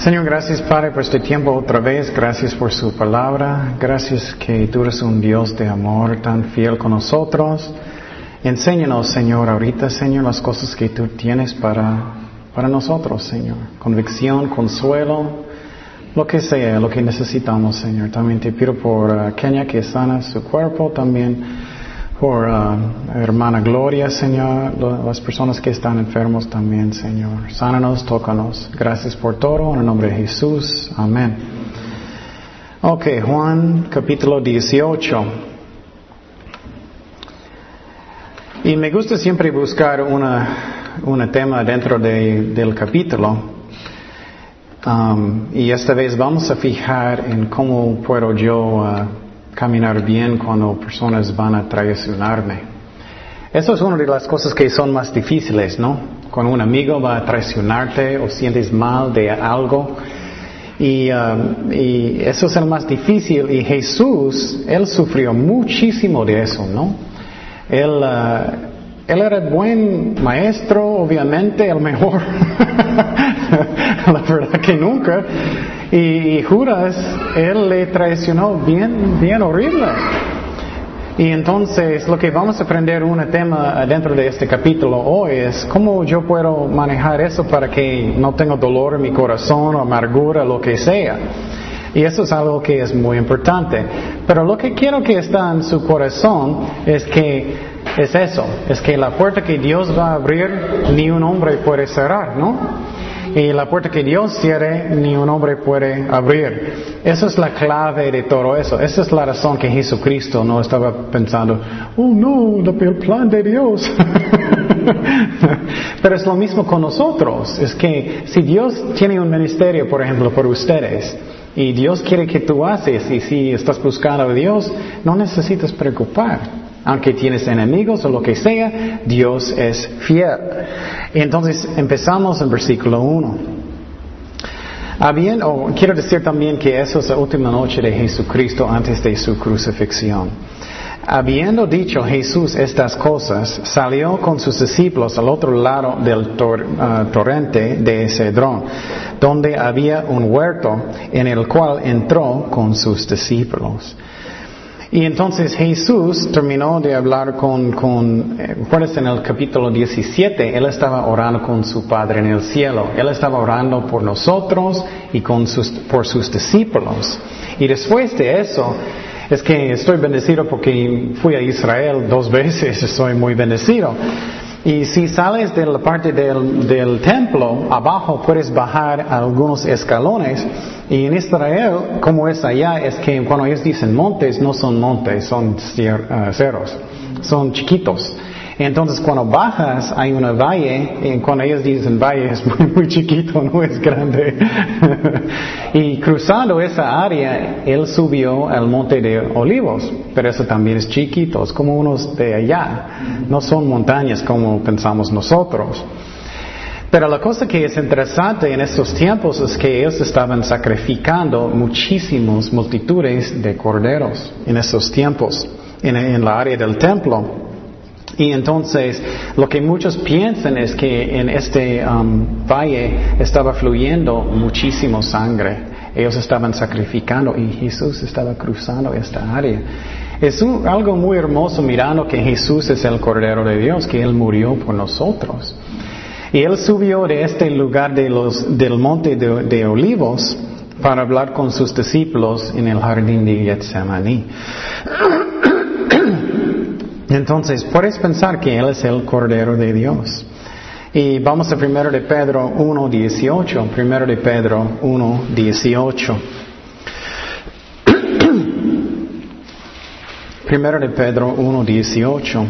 Señor, gracias Padre por este tiempo otra vez. Gracias por su palabra. Gracias que tú eres un Dios de amor tan fiel con nosotros. Enséñanos, Señor, ahorita, Señor, las cosas que tú tienes para, para nosotros, Señor. Convicción, consuelo, lo que sea, lo que necesitamos, Señor. También te pido por uh, Kenia que sana su cuerpo, también por uh, hermana Gloria, Señor, las personas que están enfermos también, Señor. Sánanos, tócanos. Gracias por todo, en el nombre de Jesús. Amén. Ok, Juan capítulo 18. Y me gusta siempre buscar una, una tema dentro de, del capítulo. Um, y esta vez vamos a fijar en cómo puedo yo uh, caminar bien cuando personas van a traicionarme. Eso es una de las cosas que son más difíciles, ¿no? Cuando un amigo va a traicionarte o sientes mal de algo. Y, um, y eso es el más difícil. Y Jesús, Él sufrió muchísimo de eso, ¿no? Él, uh, él era buen maestro, obviamente, el mejor. La verdad que nunca. Y, Judas, él le traicionó bien, bien horrible. Y entonces lo que vamos a aprender un tema dentro de este capítulo hoy es cómo yo puedo manejar eso para que no tenga dolor en mi corazón o amargura, lo que sea. Y eso es algo que es muy importante. Pero lo que quiero que está en su corazón es que es eso, es que la puerta que Dios va a abrir ni un hombre puede cerrar, ¿no? Y la puerta que Dios cierre, ni un hombre puede abrir. Esa es la clave de todo eso. Esa es la razón que Jesucristo no estaba pensando, oh no, el plan de Dios. Pero es lo mismo con nosotros. Es que si Dios tiene un ministerio, por ejemplo, por ustedes, y Dios quiere que tú haces, y si estás buscando a Dios, no necesitas preocupar. Aunque tienes enemigos o lo que sea, Dios es fiel. entonces empezamos en versículo 1. quiero decir también que eso es la última noche de Jesucristo antes de su crucifixión. Habiendo dicho Jesús estas cosas, salió con sus discípulos al otro lado del ah, torrente de Cedrón, donde había un huerto en el cual entró con sus discípulos. Y entonces Jesús terminó de hablar con, con eh, en el capítulo 17? Él estaba orando con su Padre en el cielo. Él estaba orando por nosotros y con sus, por sus discípulos. Y después de eso, es que estoy bendecido porque fui a Israel dos veces, estoy muy bendecido. Y si sales de la parte del, del templo, abajo puedes bajar algunos escalones y en Israel, como es allá, es que cuando ellos dicen montes, no son montes, son uh, cerros, son chiquitos. Entonces cuando bajas hay una valle, y cuando ellos dicen valle es muy, muy chiquito, no es grande. y cruzando esa área, él subió al monte de olivos, pero eso también es chiquito, es como unos de allá, no son montañas como pensamos nosotros. Pero la cosa que es interesante en estos tiempos es que ellos estaban sacrificando muchísimos multitudes de corderos en estos tiempos, en, la área del templo. Y entonces lo que muchos piensan es que en este um, valle estaba fluyendo muchísimo sangre. Ellos estaban sacrificando y Jesús estaba cruzando esta área. Es algo muy hermoso mirando que Jesús es el Cordero de Dios, que Él murió por nosotros. Y él subió de este lugar de los, del monte de, olivos para hablar con sus discípulos en el jardín de Getsemaní. Entonces, puedes pensar que Él es el Cordero de Dios. Y vamos a primero de Pedro 1.18. Primero de Pedro 1.18. primero de Pedro 1.18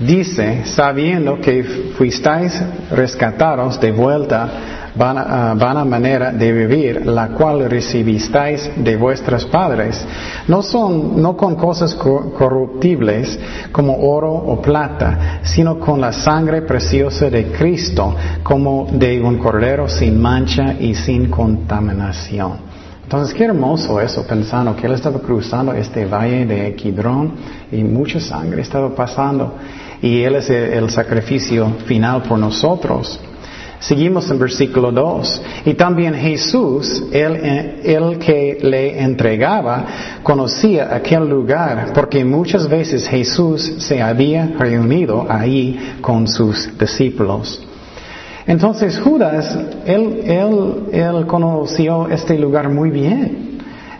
dice, sabiendo que fuisteis rescatados de vuelta vana, vana, manera de vivir, la cual recibisteis de vuestros padres, no son, no con cosas corruptibles como oro o plata, sino con la sangre preciosa de Cristo, como de un cordero sin mancha y sin contaminación. Entonces, qué hermoso eso, pensando que él estaba cruzando este valle de Kidrón y mucha sangre estaba pasando y Él es el, sacrificio final por nosotros. Seguimos en versículo 2. Y también Jesús, el, que le entregaba, conocía aquel lugar porque muchas veces Jesús se había reunido ahí con sus discípulos. Entonces Judas, él, él, él conoció este lugar muy bien.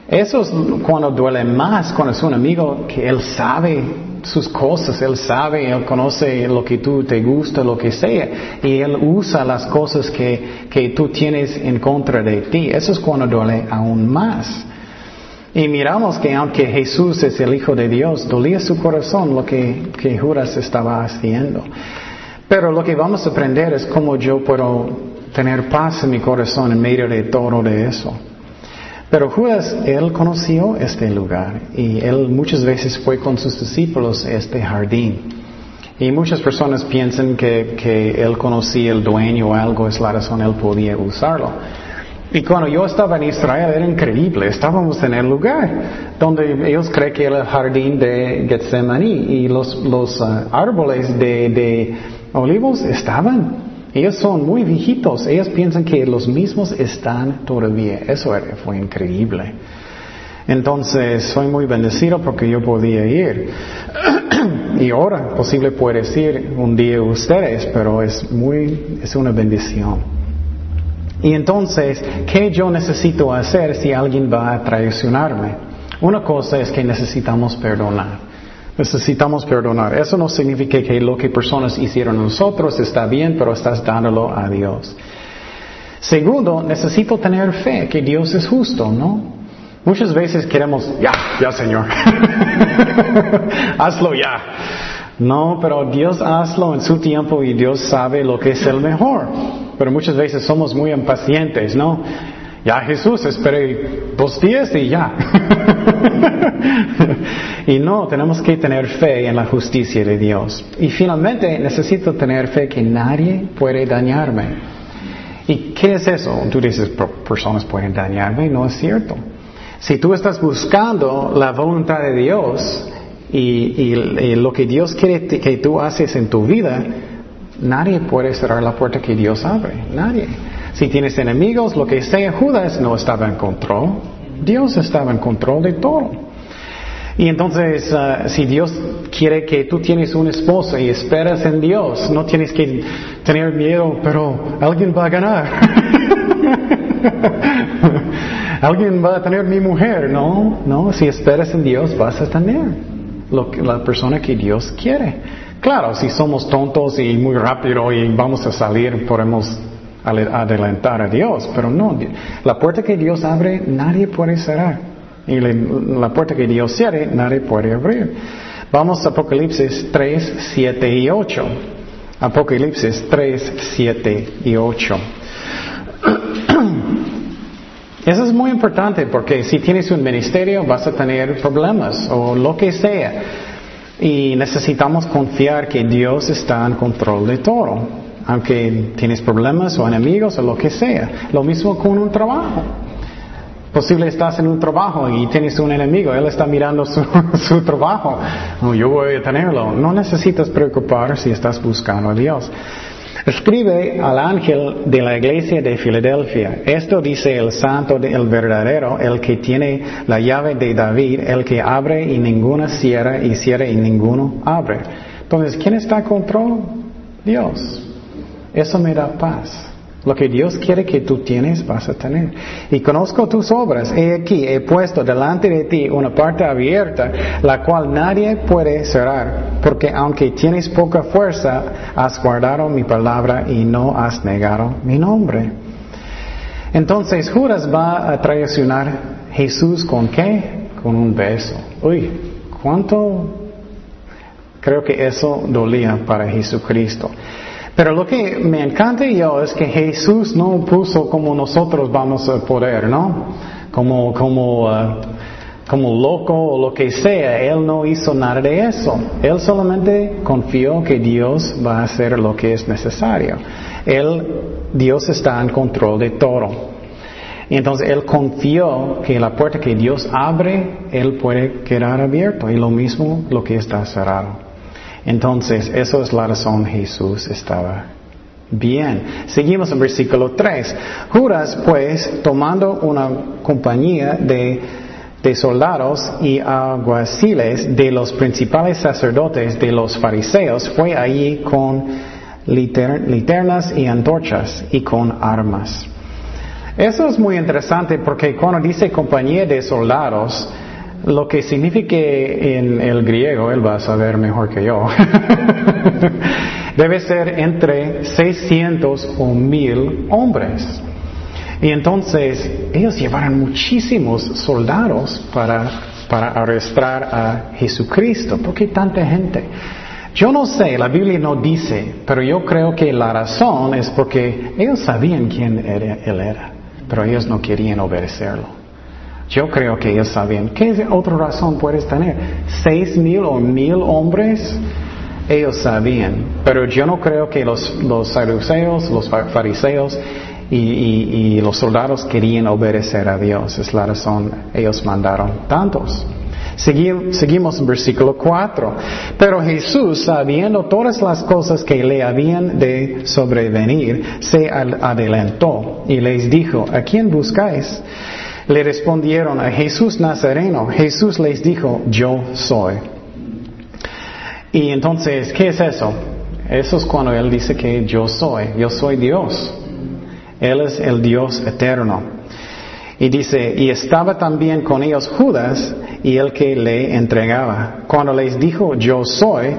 Eso es cuando duele más, cuando es un amigo que él sabe sus cosas, Él sabe, Él conoce lo que tú te gusta, lo que sea, y Él usa las cosas que, que tú tienes en contra de ti. Eso es cuando duele aún más. Y miramos que aunque Jesús es el Hijo de Dios, dolía su corazón lo que, que Judas estaba haciendo. Pero lo que vamos a aprender es cómo yo puedo tener paz en mi corazón en medio de todo de eso. Pero Judas, él conoció este lugar y él muchas veces fue con sus discípulos a este jardín. Y muchas personas piensan que, que él conocía el dueño o algo, es la razón él podía usarlo. Y cuando yo estaba en Israel era increíble, estábamos en el lugar donde ellos creen que era el jardín de Getsemaní y los, los uh, árboles de, de olivos estaban. Ellos son muy viejitos, ellos piensan que los mismos están todavía. Eso fue increíble. Entonces, soy muy bendecido porque yo podía ir. y ahora, posible puede ir un día ustedes, pero es muy, es una bendición. Y entonces, ¿qué yo necesito hacer si alguien va a traicionarme? Una cosa es que necesitamos perdonar. Necesitamos perdonar. Eso no significa que lo que personas hicieron a nosotros está bien, pero estás dándolo a Dios. Segundo, necesito tener fe que Dios es justo, ¿no? Muchas veces queremos, ya, ya Señor, hazlo ya. No, pero Dios hazlo en su tiempo y Dios sabe lo que es el mejor. Pero muchas veces somos muy impacientes, ¿no? Ya Jesús, espere dos días y ya. y no, tenemos que tener fe en la justicia de Dios. Y finalmente necesito tener fe que nadie puede dañarme. ¿Y qué es eso? Tú dices, personas pueden dañarme. No es cierto. Si tú estás buscando la voluntad de Dios y, y lo que Dios quiere que tú haces en tu vida, nadie puede cerrar la puerta que Dios abre. Nadie. Si tienes enemigos, lo que sea, Judas no estaba en control. Dios estaba en control de todo. Y entonces, uh, si Dios quiere que tú tienes una esposa y esperas en Dios, no tienes que tener miedo, pero alguien va a ganar. alguien va a tener mi mujer. No, no, si esperas en Dios vas a tener la persona que Dios quiere. Claro, si somos tontos y muy rápido y vamos a salir, podemos adelantar a Dios, pero no, la puerta que Dios abre nadie puede cerrar y la puerta que Dios cierre nadie puede abrir. Vamos a Apocalipsis 3, 7 y 8. Apocalipsis 3, 7 y 8. Eso es muy importante porque si tienes un ministerio vas a tener problemas o lo que sea. Y necesitamos confiar que Dios está en control de todo aunque tienes problemas o enemigos o lo que sea. Lo mismo con un trabajo. Posible estás en un trabajo y tienes un enemigo, él está mirando su, trabajo. yo voy a tenerlo. No necesitas preocupar si estás buscando a Dios. Escribe al ángel de la iglesia de Filadelfia. Esto dice el santo, el verdadero, el que tiene la llave de David, el que abre y ninguna cierra y cierra y ninguno abre. Entonces, ¿quién está en control? Dios. Eso me da paz. Lo que Dios quiere que tú tienes, vas a tener. Y conozco tus obras. He aquí, he puesto delante de ti una parte abierta, la cual nadie puede cerrar. Porque aunque tienes poca fuerza, has guardado mi palabra y no has negado mi nombre. Entonces Judas va a traicionar Jesús con qué? Con un beso. Uy, ¿cuánto? Creo que eso dolía para Jesucristo. Pero lo que me encanta yo es que Jesús no puso como nosotros vamos a poder, ¿no? Como, como, uh, como loco o lo que sea. Él no hizo nada de eso. Él solamente confió que Dios va a hacer lo que es necesario. Él, Dios está en control de todo. Y entonces él confió que la puerta que Dios abre, él puede quedar abierto. Y lo mismo lo que está cerrado. Entonces, eso es la razón Jesús estaba Bien, seguimos en versículo 3. Judas, pues, tomando una compañía de, de soldados y alguaciles de los principales sacerdotes de los fariseos, fue allí con liternas y antorchas y con armas. Eso es muy interesante porque cuando dice compañía de soldados, lo que significa en el griego, él va a saber mejor que yo, debe ser entre 600 o 1000 hombres. Y entonces ellos llevaron muchísimos soldados para, para arrestar a Jesucristo. ¿Por qué tanta gente? Yo no sé, la Biblia no dice, pero yo creo que la razón es porque ellos sabían quién era, él era, pero ellos no querían obedecerlo. Yo creo que ellos sabían. ¿Qué otra razón puedes tener? ¿Seis mil o mil hombres? Ellos sabían, pero yo no creo que los, los saduceos, los fariseos y, y los soldados querían obedecer a Dios. Es la razón ellos mandaron tantos. Seguimos en versículo 4. Pero Jesús, sabiendo todas las cosas que le habían de sobrevenir, se adelantó y les dijo, ¿a quién buscáis? Le respondieron a Jesús Nazareno. Jesús les dijo, yo soy. Y entonces, ¿qué es eso? Eso es cuando Él dice que yo soy, yo soy Dios. Él es el Dios eterno. Y dice, y estaba también con ellos Judas y el que le entregaba. Cuando les dijo, yo soy,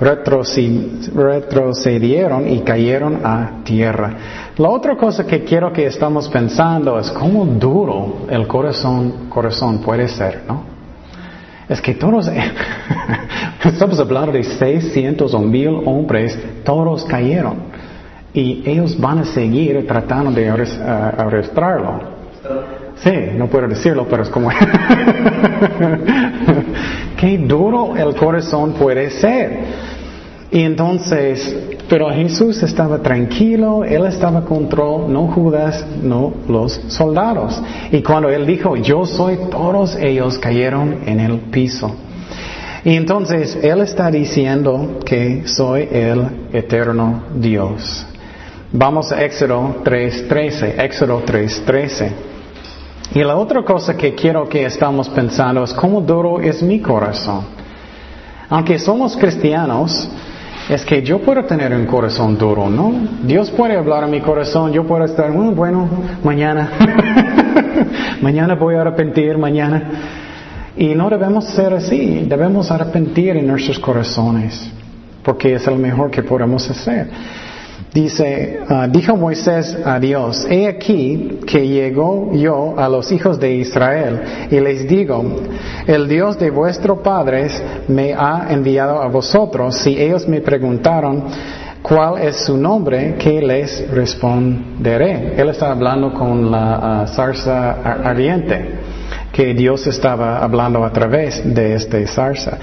retrocedieron y cayeron a tierra. La otra cosa que quiero que estamos pensando es cómo duro el corazón, corazón puede ser, ¿no? Es que todos, estamos hablando de 600 o 1000 hombres, todos cayeron. Y ellos van a seguir tratando de arrestarlo. Sí, no puedo decirlo, pero es como... Qué duro el corazón puede ser. Y entonces, pero Jesús estaba tranquilo, Él estaba control, no Judas, no los soldados. Y cuando Él dijo, yo soy, todos ellos cayeron en el piso. Y entonces Él está diciendo que soy el eterno Dios. Vamos a Éxodo 3.13, Éxodo 3.13. Y la otra cosa que quiero que estamos pensando es cómo duro es mi corazón. Aunque somos cristianos, es que yo puedo tener un corazón duro, ¿no? Dios puede hablar a mi corazón, yo puedo estar, mm, bueno, mañana, mañana voy a arrepentir, mañana. Y no debemos ser así, debemos arrepentir en nuestros corazones, porque es lo mejor que podemos hacer. Dice, ah, dijo Moisés a Dios, he aquí que llegó yo a los hijos de Israel y les digo, el Dios de vuestros padres me ha enviado a vosotros. Si ellos me preguntaron, ¿cuál es su nombre? ¿Qué les responderé? Él está hablando con la ah, zarza ardiente, que Dios estaba hablando a través de esta zarza.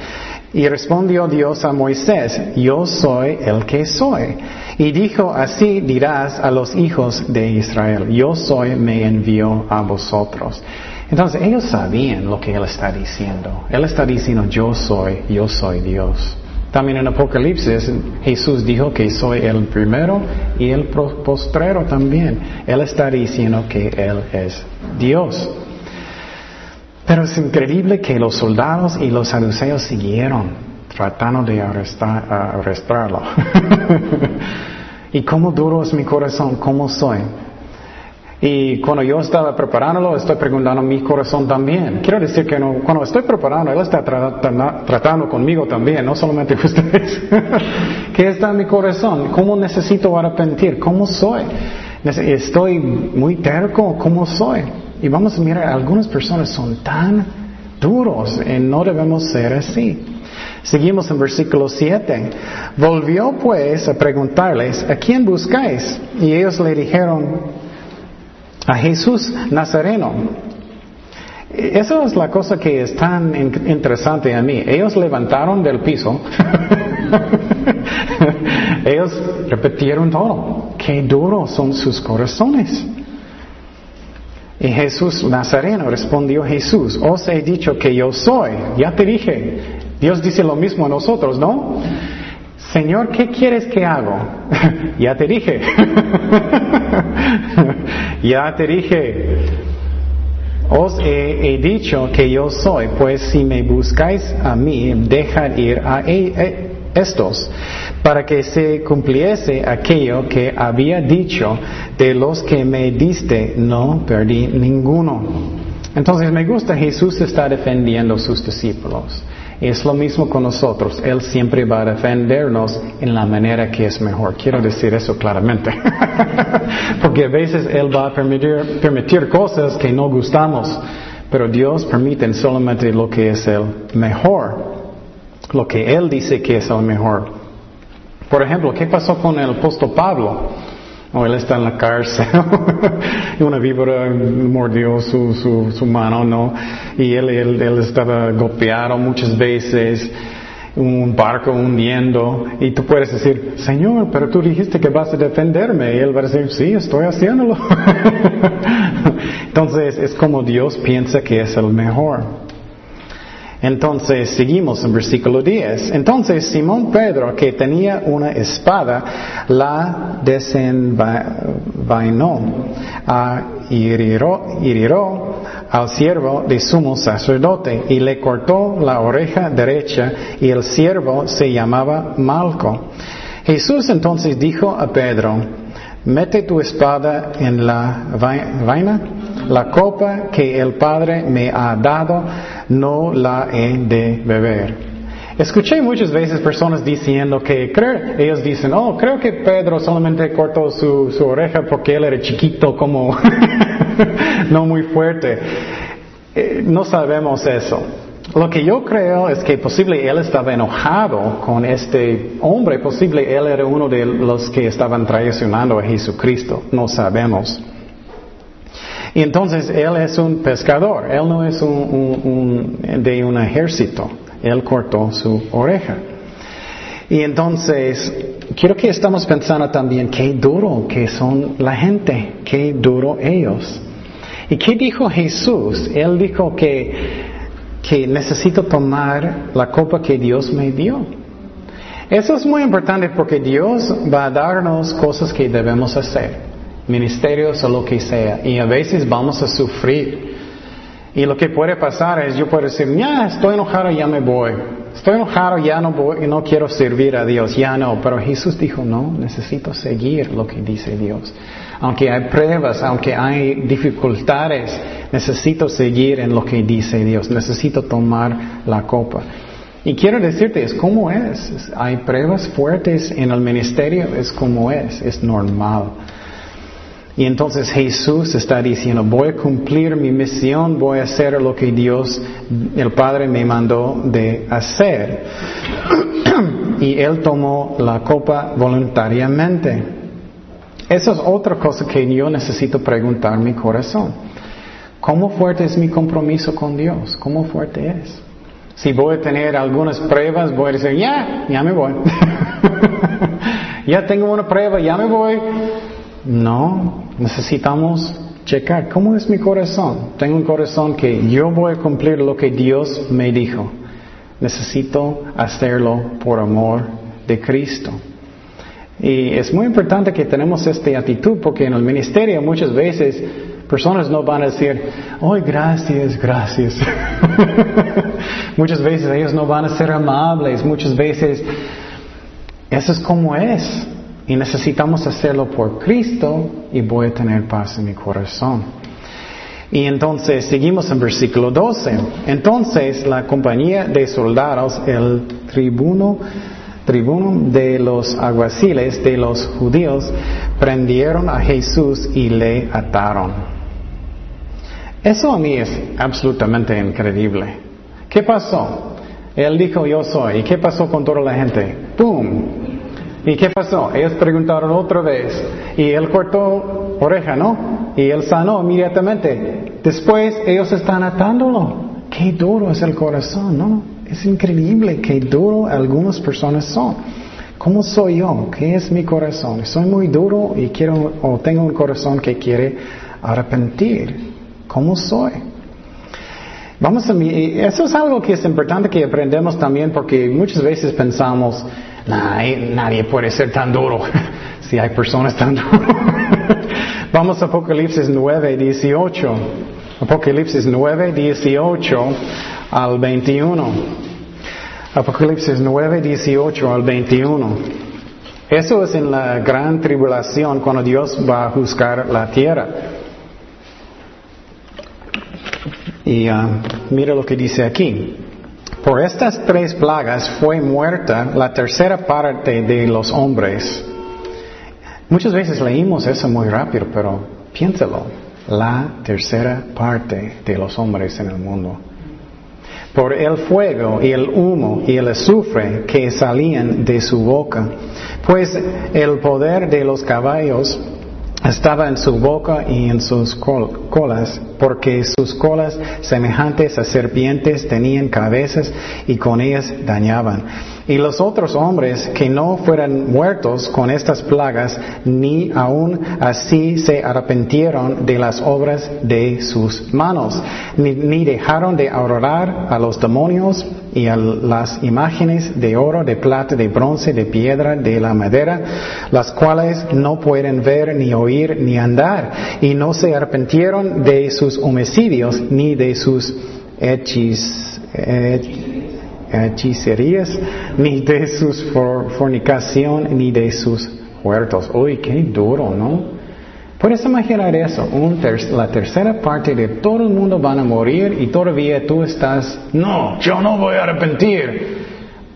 Y respondió Dios a Moisés, yo soy el que soy. Y dijo, así dirás a los hijos de Israel, yo soy, me envió a vosotros. Entonces ellos sabían lo que él está diciendo. Él está diciendo, yo soy, yo soy Dios. También en Apocalipsis Jesús dijo que soy el primero y el postrero también. Él está diciendo que Él es Dios. Pero es increíble que los soldados y los saduceos siguieron tratando de arrestarlo. y cómo duro es mi corazón, cómo soy. Y cuando yo estaba preparándolo, estoy preguntando mi corazón también. Quiero decir que cuando estoy preparando, Él está tratando conmigo también, no solamente ustedes. ¿Qué está en mi corazón? ¿Cómo necesito arrepentir? ¿Cómo soy? ¿Estoy muy terco? ¿Cómo soy? Y vamos a mirar, algunas personas son tan duros y no debemos ser así. Seguimos en versículo 7. Volvió pues a preguntarles, ¿a quién buscáis? Y ellos le dijeron, a Jesús Nazareno. Esa es la cosa que es tan interesante a mí. Ellos levantaron del piso. ellos repitieron todo. Qué duros son sus corazones. Y Jesús Nazareno respondió Jesús, os he dicho que yo soy. Ya te dije, Dios dice lo mismo a nosotros, ¿no? Señor, ¿qué quieres que hago? ya te dije. ya te dije. Os he, dicho que yo soy, pues si me buscáis a mí, dejad ir a e, e, estos, para que se cumpliese aquello que había dicho, de los que me diste, no perdí ninguno. Entonces me gusta, Jesús está defendiendo a sus discípulos. Es lo mismo con nosotros. Él siempre va a defendernos en la manera que es mejor. Quiero decir eso claramente. Porque a veces Él va a permitir, permitir cosas que no gustamos. Pero Dios permite solamente lo que es el mejor. Lo que Él dice que es el mejor. Por ejemplo, ¿qué pasó con el apóstol Pablo? O él está en la cárcel y una víbora mordió su, su, su mano, ¿no? Y él, él, él, estaba golpeado muchas veces, un barco hundiendo, y tú puedes decir, Señor, pero tú dijiste que vas a defenderme, y él va a decir, sí, estoy haciéndolo. Entonces es como Dios piensa que es el mejor. Entonces seguimos en versículo 10. Entonces Simón Pedro, que tenía una espada, la desenvainó, a hirió, al siervo de sumo sacerdote y le cortó la oreja derecha y el siervo se llamaba Malco. Jesús entonces dijo a Pedro, mete tu espada en la vaina, la copa que el Padre me ha dado, no la he de beber. Escuché muchas veces personas diciendo que ellos dicen, oh, creo que Pedro solamente cortó su, su oreja porque él era chiquito como, no muy fuerte. Eh, no sabemos eso. Lo que yo creo es que posible él estaba enojado con este hombre, posible él era uno de los que estaban traicionando a Jesucristo, no sabemos. Y entonces él es un pescador, él no es un, de un ejército, él cortó su oreja. Y entonces, quiero que estamos pensando también qué duro que son la gente, qué duro ellos. ¿Y qué dijo Jesús? Él dijo que, que necesito tomar la copa que Dios me dio. Eso es muy importante porque Dios va a darnos cosas que debemos hacer ministerios o lo que sea. Y a veces vamos a sufrir. Y lo que puede pasar es yo puedo decir, ya estoy enojado, ya me voy. Estoy enojado, ya no voy, no quiero servir a Dios, ya no. Pero Jesús dijo, no, necesito seguir lo que dice Dios. Aunque hay pruebas, aunque hay dificultades, necesito seguir en lo que dice Dios. Necesito tomar la copa. Y quiero decirte, es como es. Hay pruebas fuertes en el ministerio, es como es, es normal. Y entonces Jesús está diciendo, voy a cumplir mi misión, voy a hacer lo que Dios, el Padre me mandó de hacer. y Él tomó la copa voluntariamente. Esa es otra cosa que yo necesito preguntar mi corazón. ¿Cómo fuerte es mi compromiso con Dios? ¿Cómo fuerte es? Si voy a tener algunas pruebas, voy a decir, ya, ya me voy. ya tengo una prueba, ya me voy. No, necesitamos checar cómo es mi corazón. Tengo un corazón que yo voy a cumplir lo que Dios me dijo. Necesito hacerlo por amor de Cristo. Y es muy importante que tenemos esta actitud porque en el ministerio muchas veces personas no van a decir, oh, gracias, gracias. muchas veces ellos no van a ser amables, muchas veces eso es como es. Y necesitamos hacerlo por Cristo y voy a tener paz en mi corazón. Y entonces seguimos en versículo 12. Entonces la compañía de soldados, el tribuno, tribuno de los aguaciles de los judíos, prendieron a Jesús y le ataron. Eso a mí es absolutamente increíble. ¿Qué pasó? Él dijo yo soy. ¿Y qué pasó con toda la gente? ¡Pum! ¿Y qué pasó? Ellos preguntaron otra vez y él cortó oreja, ¿no? Y él sanó inmediatamente. Después ellos están atándolo. Qué duro es el corazón, ¿no? Es increíble qué duro algunas personas son. ¿Cómo soy yo? ¿Qué es mi corazón? ¿Soy muy duro y quiero o tengo un corazón que quiere arrepentir? ¿Cómo soy? Vamos a eso es algo que es importante que aprendemos también porque muchas veces pensamos nadie puede ser tan duro si hay personas tan duras. Vamos a Apocalipsis 9, 18. Apocalipsis 9, 18 al 21. Apocalipsis 9, 18 al 21. Eso es en la gran tribulación cuando Dios va a juzgar la tierra. Y uh, mira lo que dice aquí. Por estas tres plagas fue muerta la tercera parte de los hombres. Muchas veces leímos eso muy rápido, pero piénsalo. La tercera parte de los hombres en el mundo. Por el fuego y el humo y el azufre que salían de su boca. Pues el poder de los caballos estaba en su boca y en sus colas, porque sus colas semejantes a serpientes tenían cabezas y con ellas dañaban. Y los otros hombres que no fueran muertos con estas plagas, ni aún así se arrepintieron de las obras de sus manos, ni, dejaron de adorar a los demonios y a las imágenes de oro, de plata, de bronce, de piedra, de la madera, las cuales no pueden ver, ni oír, ni andar, y no se arrepintieron de sus homicidios, ni de sus hechicerías, ni de su fornicación, ni de sus huertos. Uy, qué duro, ¿no? Puedes imaginar eso, la tercera parte de todo el mundo van a morir y todavía tú estás, no, yo no voy a arrepentir.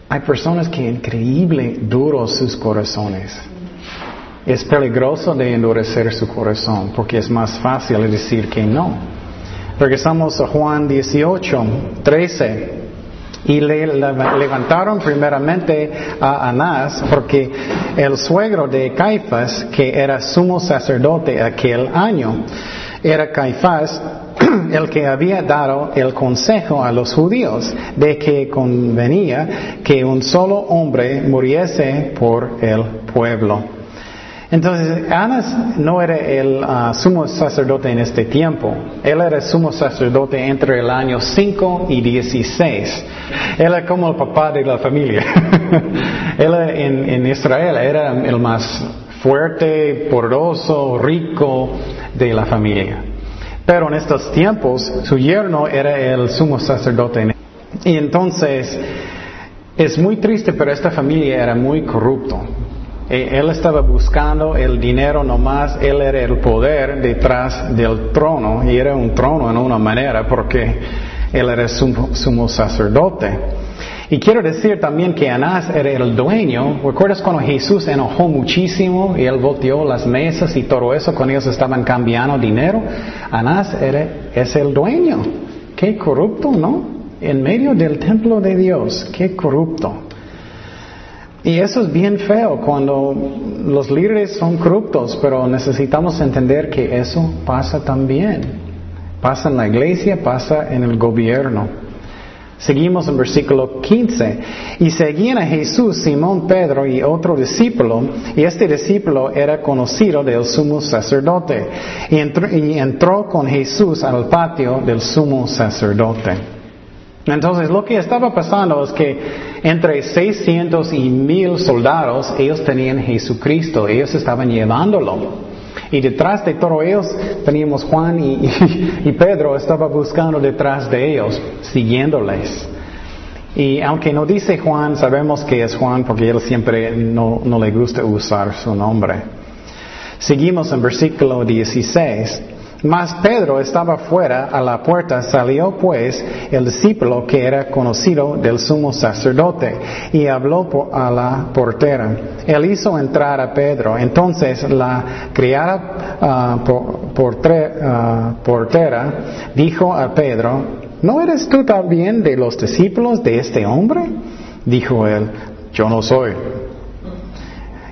Hay personas que increíble duros sus corazones. Es peligroso de endurecer su corazón porque es más fácil decir que no. Regresamos a Juan 18, 13. Y le levantaron primeramente a Anás porque el suegro de Caifás, que era sumo sacerdote aquel año, era Caifás el que había dado el consejo a los judíos de que convenía que un solo hombre muriese por el pueblo. Entonces, Anas no era el uh, sumo sacerdote en este tiempo. Él era sumo sacerdote entre el año 5 y 16. Él era como el papá de la familia. Él en, en Israel era el más fuerte, poderoso, rico de la familia. Pero en estos tiempos, su yerno era el sumo sacerdote. Y entonces, es muy triste, pero esta familia era muy corrupto. Eh, él estaba buscando el dinero nomás, él era el poder detrás del trono, y era un trono en una manera porque él era sumo, sacerdote. Y quiero decir también que Anás era el dueño. ¿Recuerdas cuando Jesús enojó muchísimo y él volteó las mesas y todo eso cuando ellos estaban cambiando dinero? Anás era, es el dueño. Qué corrupto, ¿no? En medio del templo de Dios, qué corrupto. Y eso es bien feo cuando los líderes son corruptos, pero necesitamos entender que eso pasa también. Pasa en la iglesia, pasa en el gobierno. Seguimos en versículo 15. Y seguían a Jesús Simón Pedro y otro discípulo, y este discípulo era conocido del sumo sacerdote, y entró, y entró con Jesús al patio del sumo sacerdote. Entonces lo que estaba pasando es que entre 600 y 1000 soldados, ellos tenían Jesucristo, ellos estaban llevándolo. Y detrás de todos ellos teníamos Juan y, Pedro, estaba buscando detrás de ellos, siguiéndoles. Y aunque no dice Juan, sabemos que es Juan porque él siempre no, no le gusta usar su nombre. Seguimos en versículo 16. Mas Pedro estaba fuera a la puerta, salió pues el discípulo que era conocido del sumo sacerdote y habló a la portera. Él hizo entrar a Pedro. Entonces la criada ah, ah, portera dijo a Pedro, ¿no eres tú también de los discípulos de este hombre? Dijo él, yo no soy.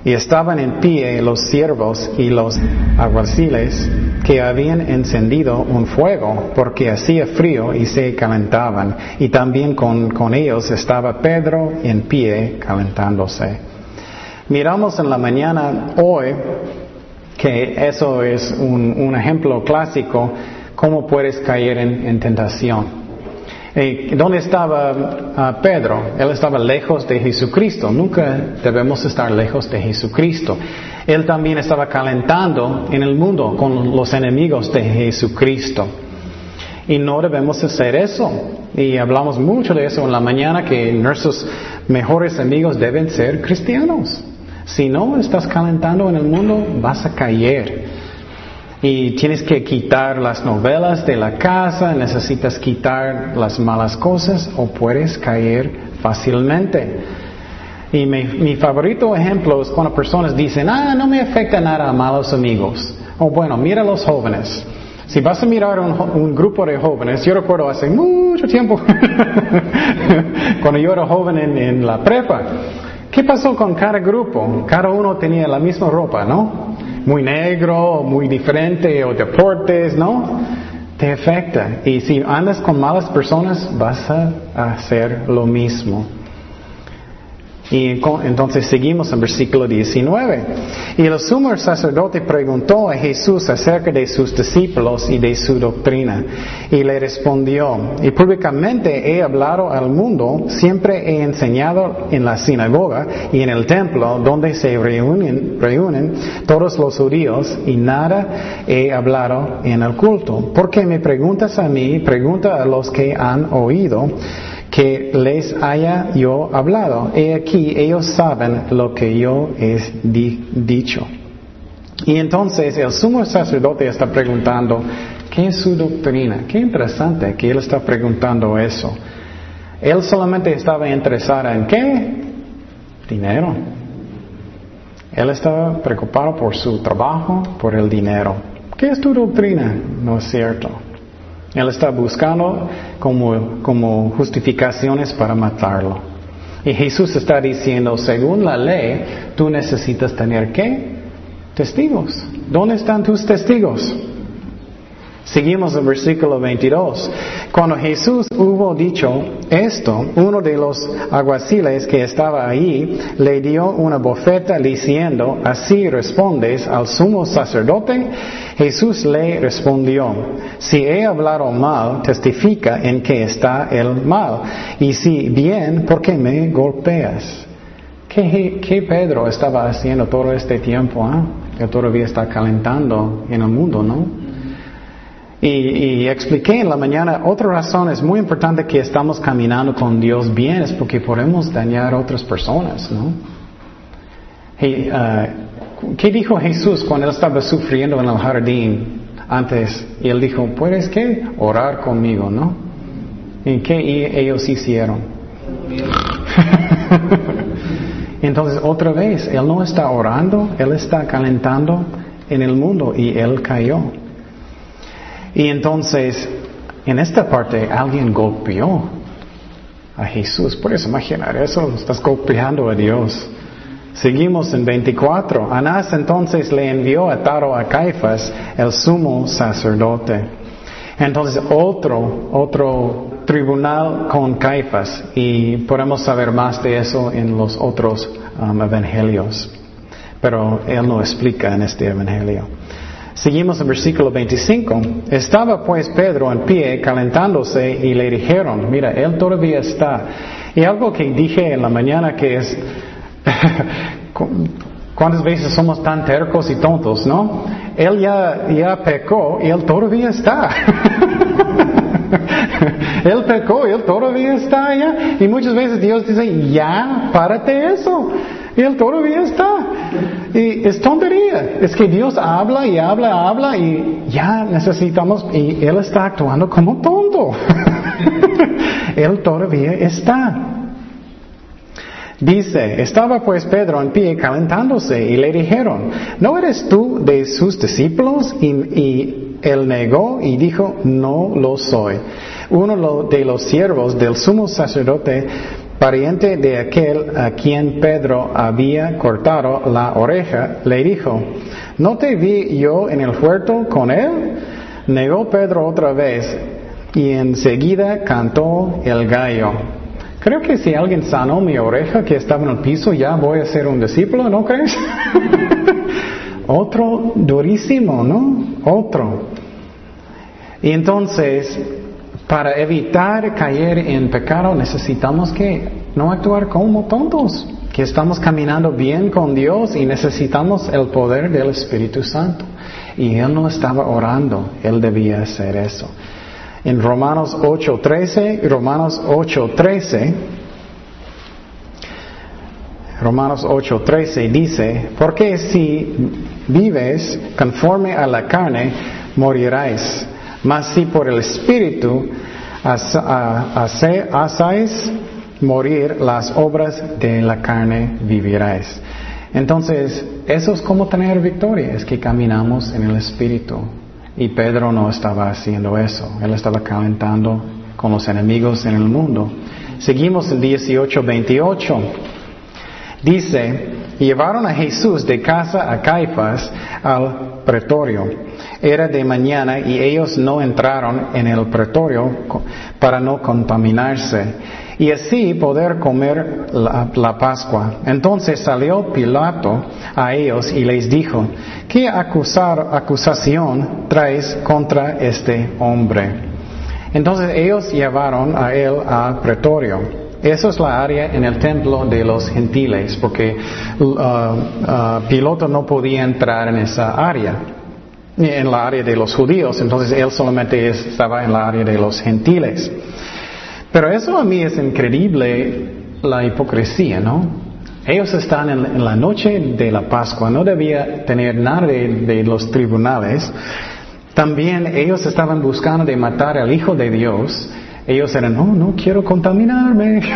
Y estaban en pie los siervos y los aguaciles que habían encendido un fuego porque hacía frío y se calentaban. Y también con, ellos estaba Pedro en pie calentándose. Miramos en la mañana hoy que eso es un, ejemplo clásico, cómo puedes caer en tentación. Eh, ¿Dónde estaba ah, Pedro? Él estaba lejos de Jesucristo. Nunca debemos estar lejos de Jesucristo. Él también estaba calentando en el mundo con los enemigos de Jesucristo. Y no debemos hacer eso. Y hablamos mucho de eso en la mañana, que nuestros mejores amigos deben ser cristianos. Si no estás calentando en el mundo, vas a caer. Y tienes que quitar las novelas de la casa, necesitas quitar las malas cosas o puedes caer fácilmente. Y mi, favorito ejemplo es cuando personas dicen, ah, no me afecta nada a malos amigos. O bueno, mira a los jóvenes. Si vas a mirar un, un, grupo de jóvenes, yo recuerdo hace mucho tiempo, cuando yo era joven en, la prepa, ¿qué pasó con cada grupo? Cada uno tenía la misma ropa, ¿no? Muy negro, muy diferente, o deportes, ¿no? Te afecta. Y si andas con malas personas, vas a hacer lo mismo. Y entonces seguimos en versículo 19. Y el sumo sacerdote preguntó a Jesús acerca de sus discípulos y de su doctrina. Y le respondió, y públicamente he hablado al mundo, siempre he enseñado en la sinagoga y en el templo donde se reúnen, reúnen todos los judíos y nada he hablado en el culto. Porque me preguntas a mí, pregunta a los que han oído que les haya yo hablado. He aquí, ellos saben lo que yo he dicho. Y entonces el sumo sacerdote está preguntando, ¿qué es su doctrina? Qué interesante que él está preguntando eso. Él solamente estaba interesado en qué? Dinero. Él estaba preocupado por su trabajo, por el dinero. ¿Qué es tu doctrina? No es cierto. Él está buscando como, como justificaciones para matarlo. Y Jesús está diciendo, según la ley, tú necesitas tener qué? Testigos. ¿Dónde están tus testigos? Seguimos el versículo 22. Cuando Jesús hubo dicho esto, uno de los aguaciles que estaba ahí le dio una bofeta diciendo, así respondes al sumo sacerdote. Jesús le respondió, si he hablado mal, testifica en que está el mal. Y si bien, ¿por qué me golpeas? ¿Qué, Pedro estaba haciendo todo este tiempo? Ah? Él todavía está calentando en el mundo, ¿no? Y, expliqué en la mañana, otra razón es muy importante que estamos caminando con Dios bien, es porque podemos dañar a otras personas, ¿no? Uh, ¿Qué dijo Jesús cuando él estaba sufriendo en el jardín antes? Y él dijo, ¿puedes qué? Orar conmigo, ¿no? ¿Y qué ellos hicieron? Entonces, otra vez, él no está orando, él está calentando en el mundo y él cayó. Y entonces, en esta parte, alguien golpeó a Jesús. Puedes imaginar eso, estás golpeando a Dios. Seguimos en 24. Anás entonces le envió a Taro a Caifás, el sumo sacerdote. Entonces otro, otro tribunal con Caifás y podemos saber más de eso en los otros um, evangelios. Pero él no explica en este evangelio. Seguimos en versículo 25. Estaba pues Pedro en pie calentándose y le dijeron, mira, él todavía está. Y algo que dije en la mañana que es, ¿cuántas veces somos tan tercos y tontos, no? Él ya, ya pecó y él todavía está. él pecó él todavía está allá. Y muchas veces Dios dice, ya, párate eso. Y él todavía está. Y es tontería. Es que Dios habla y habla, habla y ya necesitamos, y Él está actuando como tonto. él todavía está. Dice, estaba pues Pedro en pie calentándose y le dijeron, ¿no eres tú de sus discípulos? Y, y él negó y dijo, no lo soy. Uno de los siervos del sumo sacerdote pariente de aquel a quien Pedro había cortado la oreja, le dijo, ¿no te vi yo en el huerto con él? Negó Pedro otra vez y enseguida cantó el gallo. Creo que si alguien sanó mi oreja que estaba en el piso, ya voy a ser un discípulo, ¿no crees? Otro durísimo, ¿no? Otro. Y entonces Para evitar caer en pecado necesitamos que no actuar como tontos, que estamos caminando bien con Dios y necesitamos el poder del Espíritu Santo. Y él no estaba orando, él debía hacer eso. En Romanos 8:13, Romanos 8:13, Romanos 8:13 dice, porque si vives conforme a la carne, morirás. Mas si por el Espíritu hacéis morir las obras de la carne, viviráis. Entonces, eso es como tener victoria, es que caminamos en el Espíritu. Y Pedro no estaba haciendo eso, él estaba calentando con los enemigos en el mundo. Seguimos en 18:28. Dice, llevaron a Jesús de casa a Caifás al pretorio. Era de mañana y ellos no entraron en el pretorio para no contaminarse y así poder comer la, Pascua. Entonces salió Pilato a ellos y les dijo, ¿qué acusación traes contra este hombre? Entonces ellos llevaron a él al pretorio. Eso es la área en el templo de los gentiles, porque uh, uh, Piloto no podía entrar en esa área, en la área de los judíos, entonces él solamente estaba en la área de los gentiles. Pero eso a mí es increíble la hipocresía, ¿no? Ellos están en, la noche de la Pascua, no debía tener nada de los tribunales. También ellos estaban buscando de matar al Hijo de Dios ellos eran, no, no quiero contaminarme.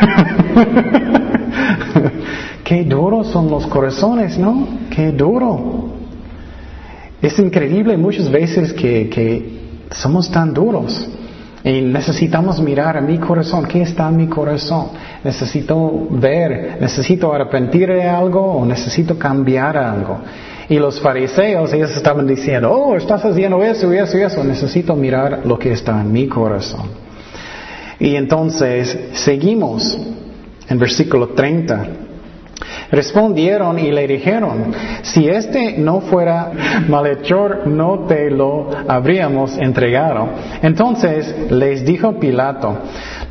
Qué duros son los corazones, ¿no? Qué duro. Es increíble muchas veces que, que somos tan duros. Y necesitamos mirar a mi corazón, ¿qué está en mi corazón? Necesito ver, necesito arrepentir de algo o necesito cambiar algo. Y los fariseos, ellos estaban diciendo, oh, estás haciendo eso y eso y eso. Necesito mirar lo que está en mi corazón. Y entonces seguimos en versículo 30. Respondieron y le dijeron, si este no fuera malhechor, no te lo habríamos entregado. Entonces les dijo Pilato,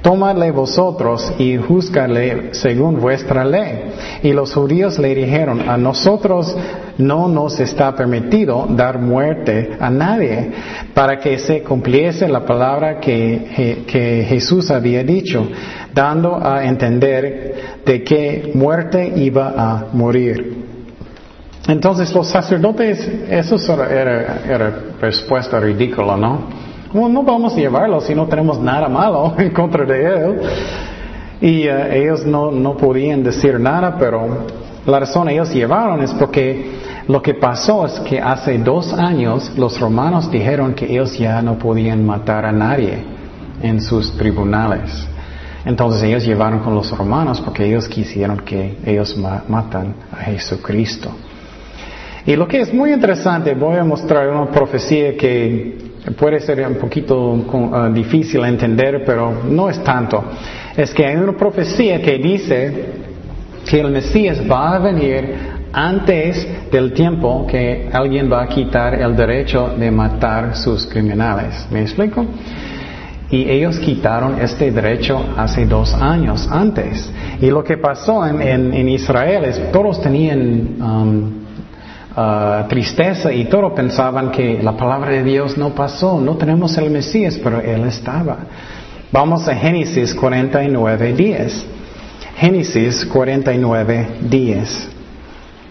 Tómale vosotros y juzgale según vuestra ley. Y los judíos le dijeron, a nosotros no nos está permitido dar muerte a nadie para que se cumpliese la palabra que, que Jesús había dicho, dando a entender de qué muerte iba a morir. Entonces los sacerdotes, eso era, era respuesta ridícula, ¿no? no vamos a llevarlo si no tenemos nada malo en contra de él. Y eh, ellos no, no podían decir nada, pero la razón ellos llevaron es porque lo que pasó es que hace dos años los romanos dijeron que ellos ya no podían matar a nadie en sus tribunales. Entonces ellos llevaron con los romanos porque ellos quisieron que ellos matan a Jesucristo. Y lo que es muy interesante, voy a mostrar una profecía que puede ser un poquito uh, difícil entender, pero no es tanto. Es que hay una profecía que dice que el Mesías va a venir antes del tiempo que alguien va a quitar el derecho de matar sus criminales. ¿Me explico? Y ellos quitaron este derecho hace dos años antes. Y lo que pasó en, Israel es todos tenían um, Ah, tristeza y todo pensaban que la palabra de Dios no pasó, no tenemos el Mesías, pero Él estaba. Vamos a Génesis 49, 10. Génesis 49, 10.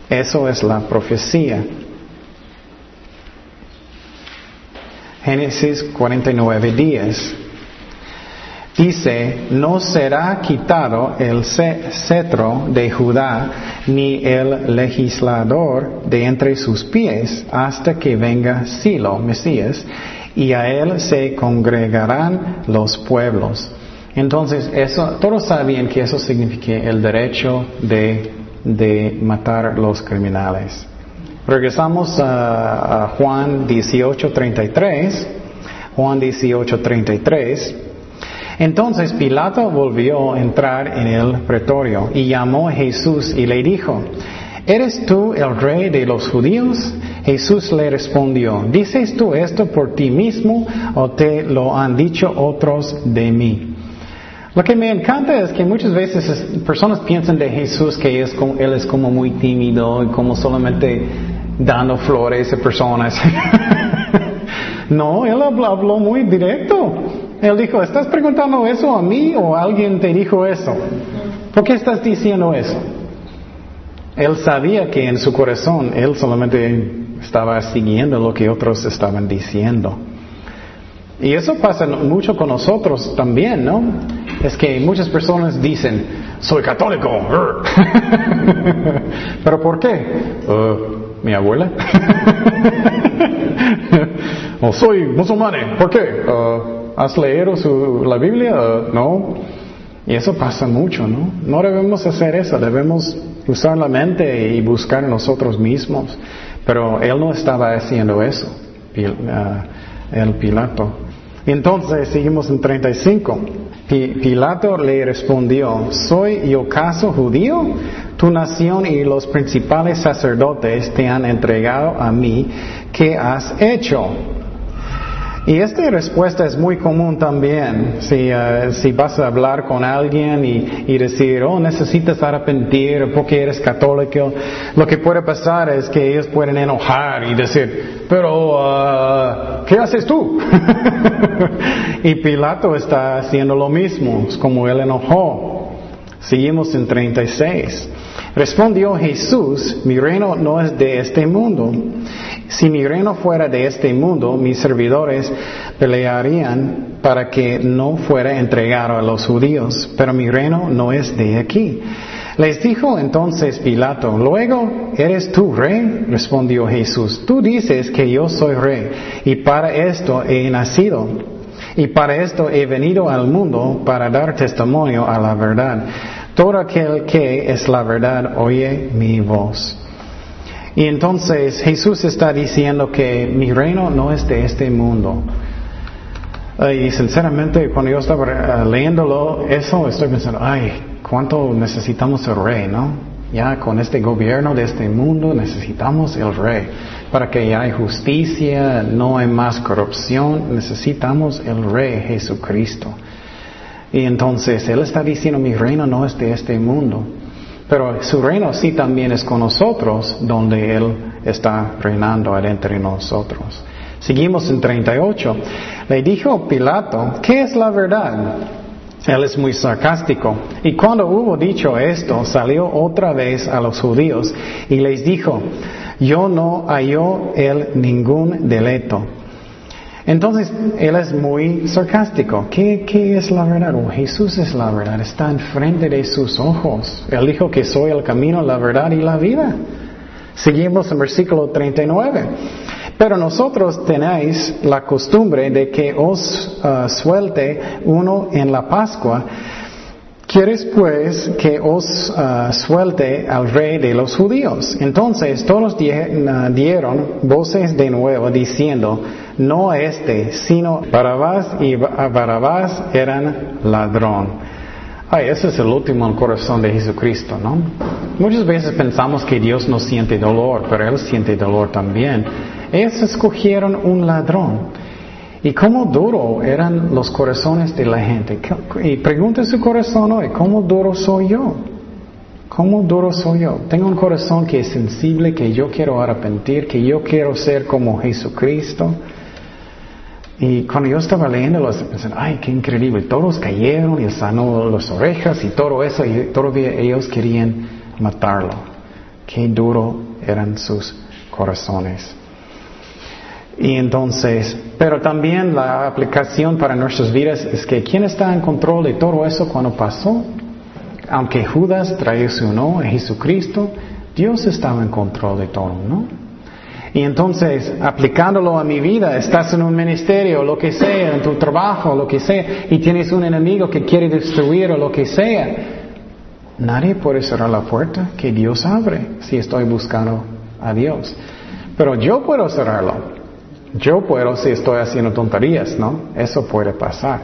Eso es la profecía. Génesis 49, 10 dice, no será quitado el cetro de Judá ni el legislador de entre sus pies hasta que venga Silo, Mesías, y a él se congregarán los pueblos. Entonces, eso, todos sabían que eso significa el derecho de, de matar los criminales. Regresamos a, a Juan 18:33. Juan 18:33. Entonces Pilato volvió a entrar en el pretorio y llamó a Jesús y le dijo, ¿eres tú el rey de los judíos? Jesús le respondió, ¿dices tú esto por ti mismo o te lo han dicho otros de mí? Lo que me encanta es que muchas veces personas piensan de Jesús que es como, Él es como muy tímido y como solamente dando flores a personas. no, Él habló muy directo. Él dijo, ¿estás preguntando eso a mí o alguien te dijo eso? ¿Por qué estás diciendo eso? Él sabía que en su corazón él solamente estaba siguiendo lo que otros estaban diciendo. Y eso pasa mucho con nosotros también, ¿no? Es que muchas personas dicen, soy católico. ¿Pero por qué? Uh, mi abuela. o soy musulmán. ¿Por qué? Uh, ¿Has leído su, la Biblia? No. Y eso pasa mucho, ¿no? No debemos hacer eso. Debemos usar la mente y buscar nosotros mismos. Pero él no estaba haciendo eso, el Pilato. Entonces seguimos en 35. Pilato le respondió, ¿soy yo caso judío? Tu nación y los principales sacerdotes te han entregado a mí. ¿Qué has hecho? Y esta respuesta es muy común también. Si, uh, si vas a hablar con alguien y, decir, oh, necesitas arrepentir porque eres católico, lo que puede pasar es que ellos pueden enojar y decir, pero, uh, ¿qué haces tú? y Pilato está haciendo lo mismo, es como él enojó. Seguimos en 36. Respondió Jesús, mi reino no es de este mundo. Si mi reino fuera de este mundo, mis servidores pelearían para que no fuera entregado a los judíos, pero mi reino no es de aquí. Les dijo entonces Pilato, luego, ¿eres tú rey? Respondió Jesús, tú dices que yo soy rey, y para esto he nacido, y para esto he venido al mundo, para dar testimonio a la verdad. Todo aquel que es la verdad oye mi voz. Y entonces Jesús está diciendo que mi reino no es de este mundo. Y sinceramente, cuando yo estaba eh, leyéndolo, eso estoy pensando, ay, cuánto necesitamos el rey, ¿no? Ya con este gobierno de este mundo necesitamos el rey. Para que haya justicia, no hay más corrupción, necesitamos el rey Jesucristo. Y entonces Él está diciendo, mi reino no es de este mundo. Pero su reino sí también es con nosotros, donde Él está reinando adentro de nosotros. Seguimos en 38. Le dijo Pilato, ¿qué es la verdad? Él es muy sarcástico. Y cuando hubo dicho esto, salió otra vez a los judíos y les dijo, yo no halló él ningún delito entonces, él es muy sarcástico. ¿Qué, es la verdad? Oh, Jesús es la verdad. Está enfrente de sus ojos. Él dijo que soy el camino, la verdad y la vida. Seguimos en versículo 39. Pero nosotros tenéis la costumbre de que os uh, suelte uno en la Pascua. ¿Quieres pues que os uh, suelte al rey de los judíos? Entonces todos uh, dieron voces de nuevo diciendo, no este, sino Barabás y Barabás eran ladrón. Ay, ese es el último corazón de Jesucristo, ¿no? Muchas veces pensamos que Dios no siente dolor, pero Él siente dolor también. Ellos escogieron un ladrón. Y cómo duro eran los corazones de la gente. Y pregunta su corazón hoy, ¿cómo duro soy yo? ¿Cómo duro soy yo? Tengo un corazón que es sensible, que yo quiero arrepentir, que yo quiero ser como Jesucristo. Y cuando yo estaba leyendo, los pensé, ay, qué increíble, todos cayeron y sanó las orejas y todo eso, y todavía ellos querían matarlo. Qué duro eran sus corazones. Y entonces, pero también la aplicación para nuestras vidas es que ¿quién está en control de todo eso cuando pasó? Aunque Judas traicionó a Jesucristo, Dios estaba en control de todo, ¿no? Y entonces, aplicándolo a mi vida, estás en un ministerio, lo que sea, en tu trabajo, lo que sea, y tienes un enemigo que quiere destruir o lo que sea, nadie puede cerrar la puerta que Dios abre si estoy buscando a Dios. Pero yo puedo cerrarlo. Yo puedo si estoy haciendo tonterías, ¿no? Eso puede pasar.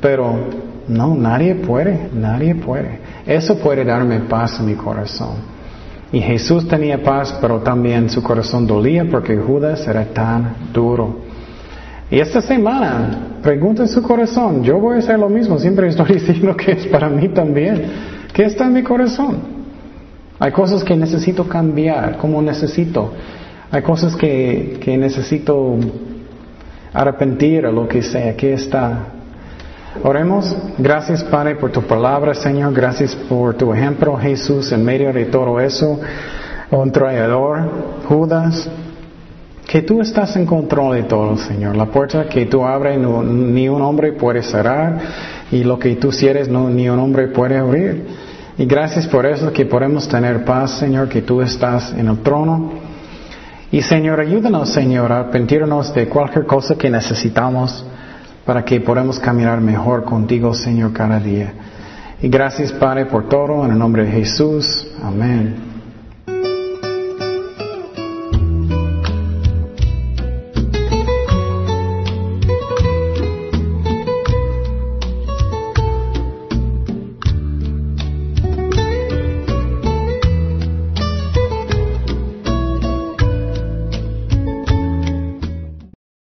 Pero no, nadie puede, nadie puede. Eso puede darme paz en mi corazón. Y Jesús tenía paz, pero también su corazón dolía porque Judas era tan duro. Y esta semana, pregunta su corazón, yo voy a hacer lo mismo, siempre estoy diciendo que es para mí también. ¿Qué está en mi corazón? Hay cosas que necesito cambiar, como necesito. Hay cosas que, que necesito arrepentir o lo que sea. ¿Qué está? Oremos. Gracias, Padre, por tu palabra, Señor. Gracias por tu ejemplo, Jesús, en medio de todo eso. Un traidor, Judas. Que tú estás en control de todo, Señor. La puerta que tú abres, ni un hombre puede cerrar. Y lo que tú cierres, no, ni un hombre puede abrir. Y gracias por eso que podemos tener paz, Señor, que tú estás en el trono. Y Señor, ayúdanos, Señor, a arrepentirnos de cualquier cosa que necesitamos para que podamos caminar mejor contigo, Señor, cada día. Y gracias, Padre, por todo, en el nombre de Jesús. Amén.